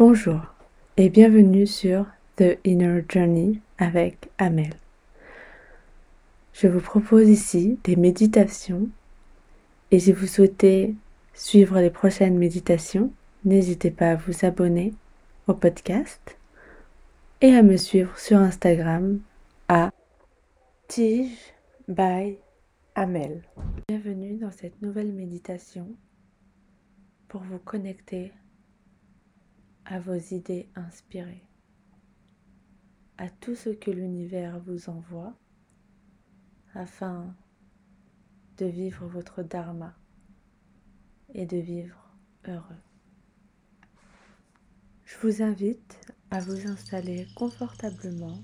Bonjour et bienvenue sur The Inner Journey avec Amel. Je vous propose ici des méditations et si vous souhaitez suivre les prochaines méditations, n'hésitez pas à vous abonner au podcast et à me suivre sur Instagram à Tige by Amel. Bienvenue dans cette nouvelle méditation pour vous connecter à vos idées inspirées, à tout ce que l'univers vous envoie afin de vivre votre dharma et de vivre heureux. Je vous invite à vous installer confortablement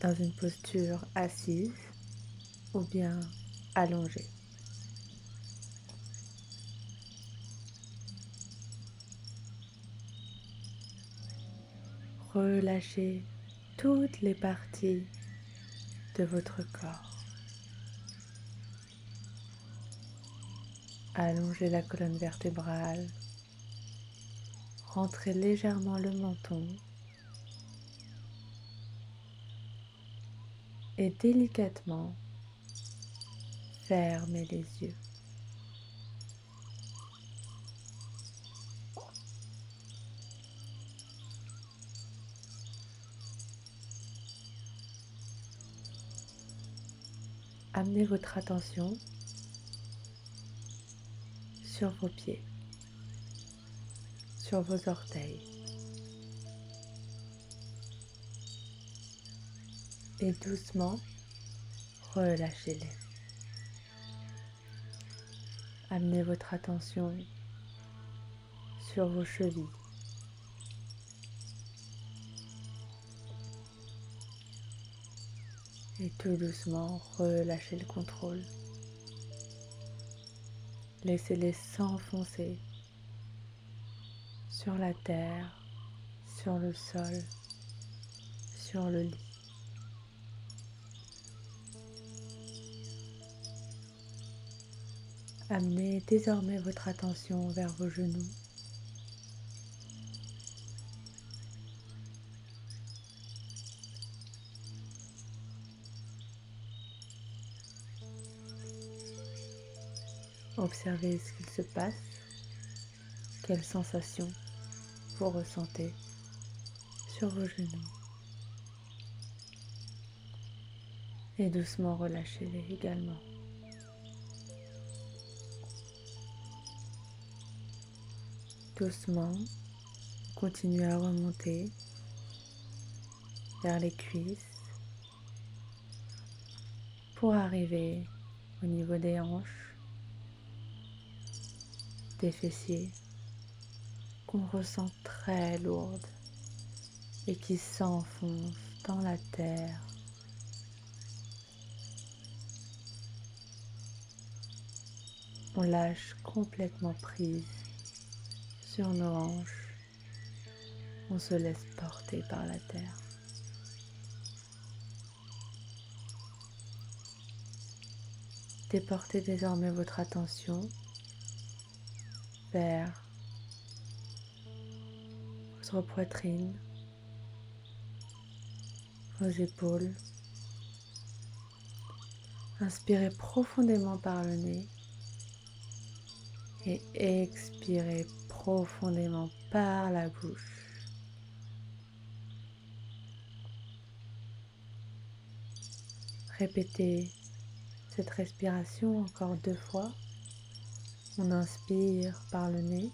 dans une posture assise ou bien allongée. Relâchez toutes les parties de votre corps. Allongez la colonne vertébrale. Rentrez légèrement le menton. Et délicatement, fermez les yeux. Amenez votre attention sur vos pieds, sur vos orteils. Et doucement, relâchez-les. Amenez votre attention sur vos chevilles. Tout doucement, relâchez le contrôle. Laissez-les s'enfoncer sur la terre, sur le sol, sur le lit. Amenez désormais votre attention vers vos genoux. Observez ce qu'il se passe, quelles sensations vous ressentez sur vos genoux. Et doucement relâchez-les également. Doucement, continuez à remonter vers les cuisses pour arriver au niveau des hanches des fessiers qu'on ressent très lourdes et qui s'enfoncent dans la terre. On lâche complètement prise sur nos hanches. On se laisse porter par la terre. Déportez désormais votre attention vers votre poitrine, vos épaules. Inspirez profondément par le nez et expirez profondément par la bouche. Répétez cette respiration encore deux fois. On inspire par le nez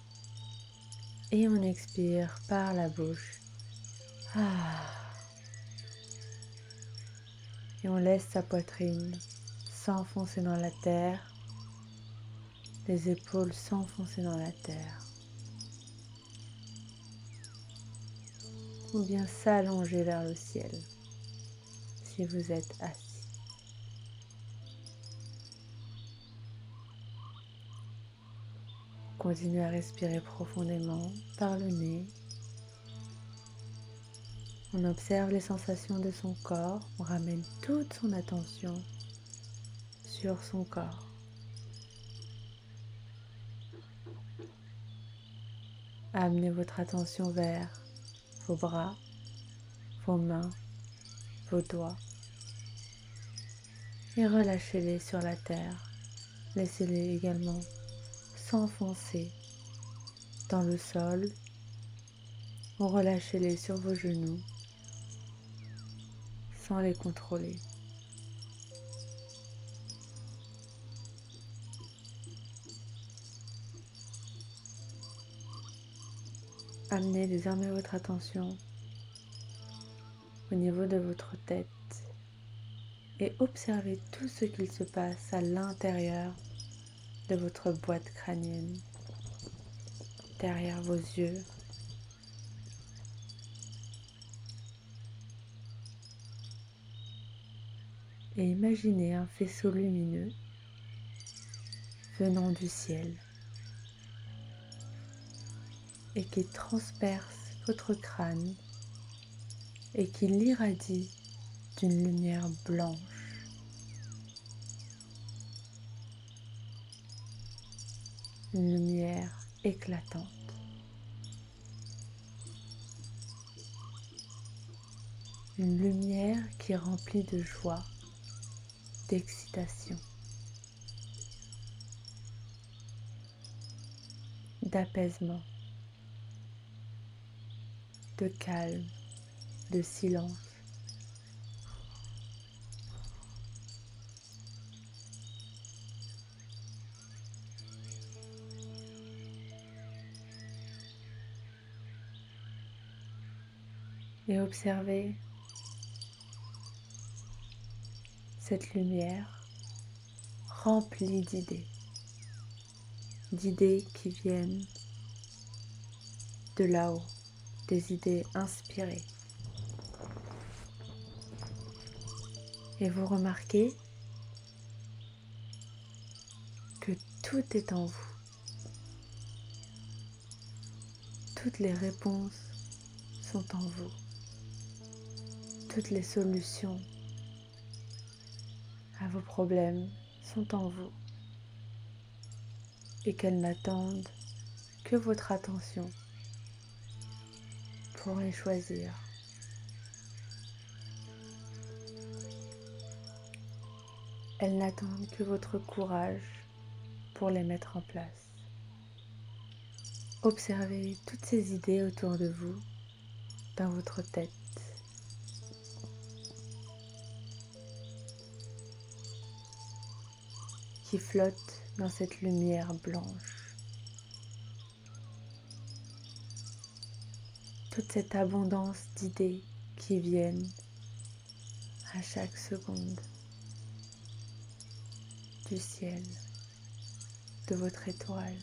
et on expire par la bouche. Ah. Et on laisse sa poitrine s'enfoncer dans la terre, les épaules s'enfoncer dans la terre. Ou bien s'allonger vers le ciel si vous êtes assis. Continuez à respirer profondément par le nez. On observe les sensations de son corps. On ramène toute son attention sur son corps. Amenez votre attention vers vos bras, vos mains, vos doigts et relâchez-les sur la terre. Laissez-les également s'enfoncer dans le sol relâchez-les sur vos genoux sans les contrôler. Amenez désormais votre attention au niveau de votre tête et observez tout ce qu'il se passe à l'intérieur de votre boîte crânienne, derrière vos yeux. Et imaginez un faisceau lumineux venant du ciel et qui transperce votre crâne et qui l'irradie d'une lumière blanche. Une lumière éclatante. Une lumière qui est remplie de joie, d'excitation, d'apaisement de calme, de silence. Et observez cette lumière remplie d'idées, d'idées qui viennent de là-haut des idées inspirées. Et vous remarquez que tout est en vous. Toutes les réponses sont en vous. Toutes les solutions à vos problèmes sont en vous et qu'elles n'attendent que votre attention pourrez choisir. Elles n'attendent que votre courage pour les mettre en place. Observez toutes ces idées autour de vous, dans votre tête. Qui flottent dans cette lumière blanche. toute cette abondance d'idées qui viennent à chaque seconde du ciel, de votre étoile,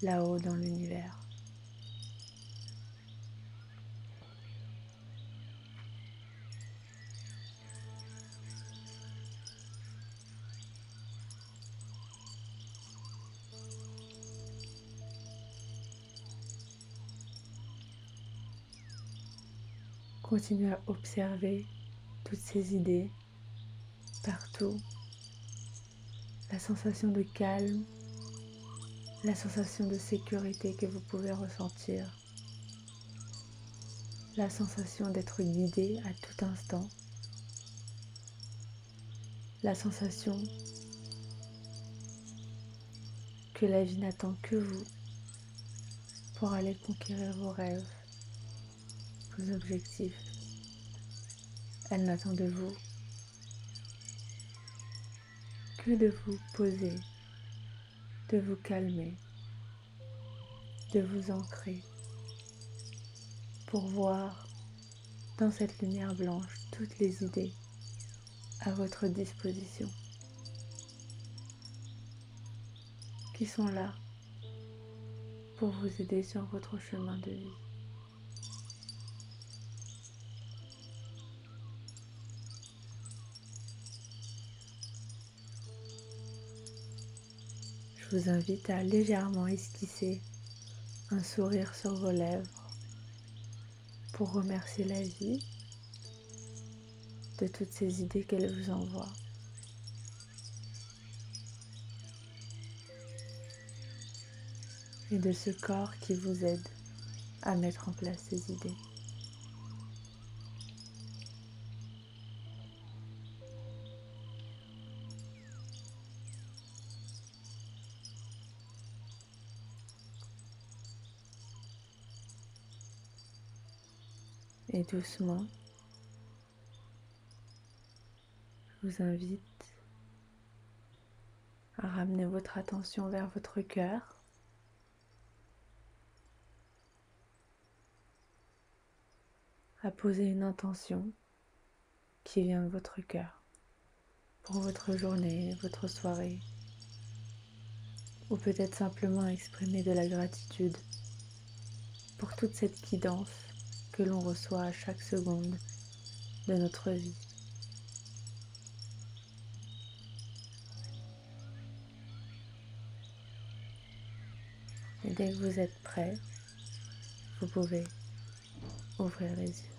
là-haut dans l'univers. Continuez à observer toutes ces idées partout. La sensation de calme, la sensation de sécurité que vous pouvez ressentir, la sensation d'être guidé à tout instant, la sensation que la vie n'attend que vous pour aller conquérir vos rêves objectifs. Elle n'attend de vous que de vous poser, de vous calmer, de vous ancrer pour voir dans cette lumière blanche toutes les idées à votre disposition qui sont là pour vous aider sur votre chemin de vie. Je vous invite à légèrement esquisser un sourire sur vos lèvres pour remercier la vie de toutes ces idées qu'elle vous envoie. et de ce corps qui vous aide à mettre en place ces idées. Et doucement, je vous invite à ramener votre attention vers votre cœur. à poser une intention qui vient de votre cœur pour votre journée, votre soirée, ou peut-être simplement exprimer de la gratitude pour toute cette guidance que l'on reçoit à chaque seconde de notre vie. Et dès que vous êtes prêt, vous pouvez ouvrir les yeux.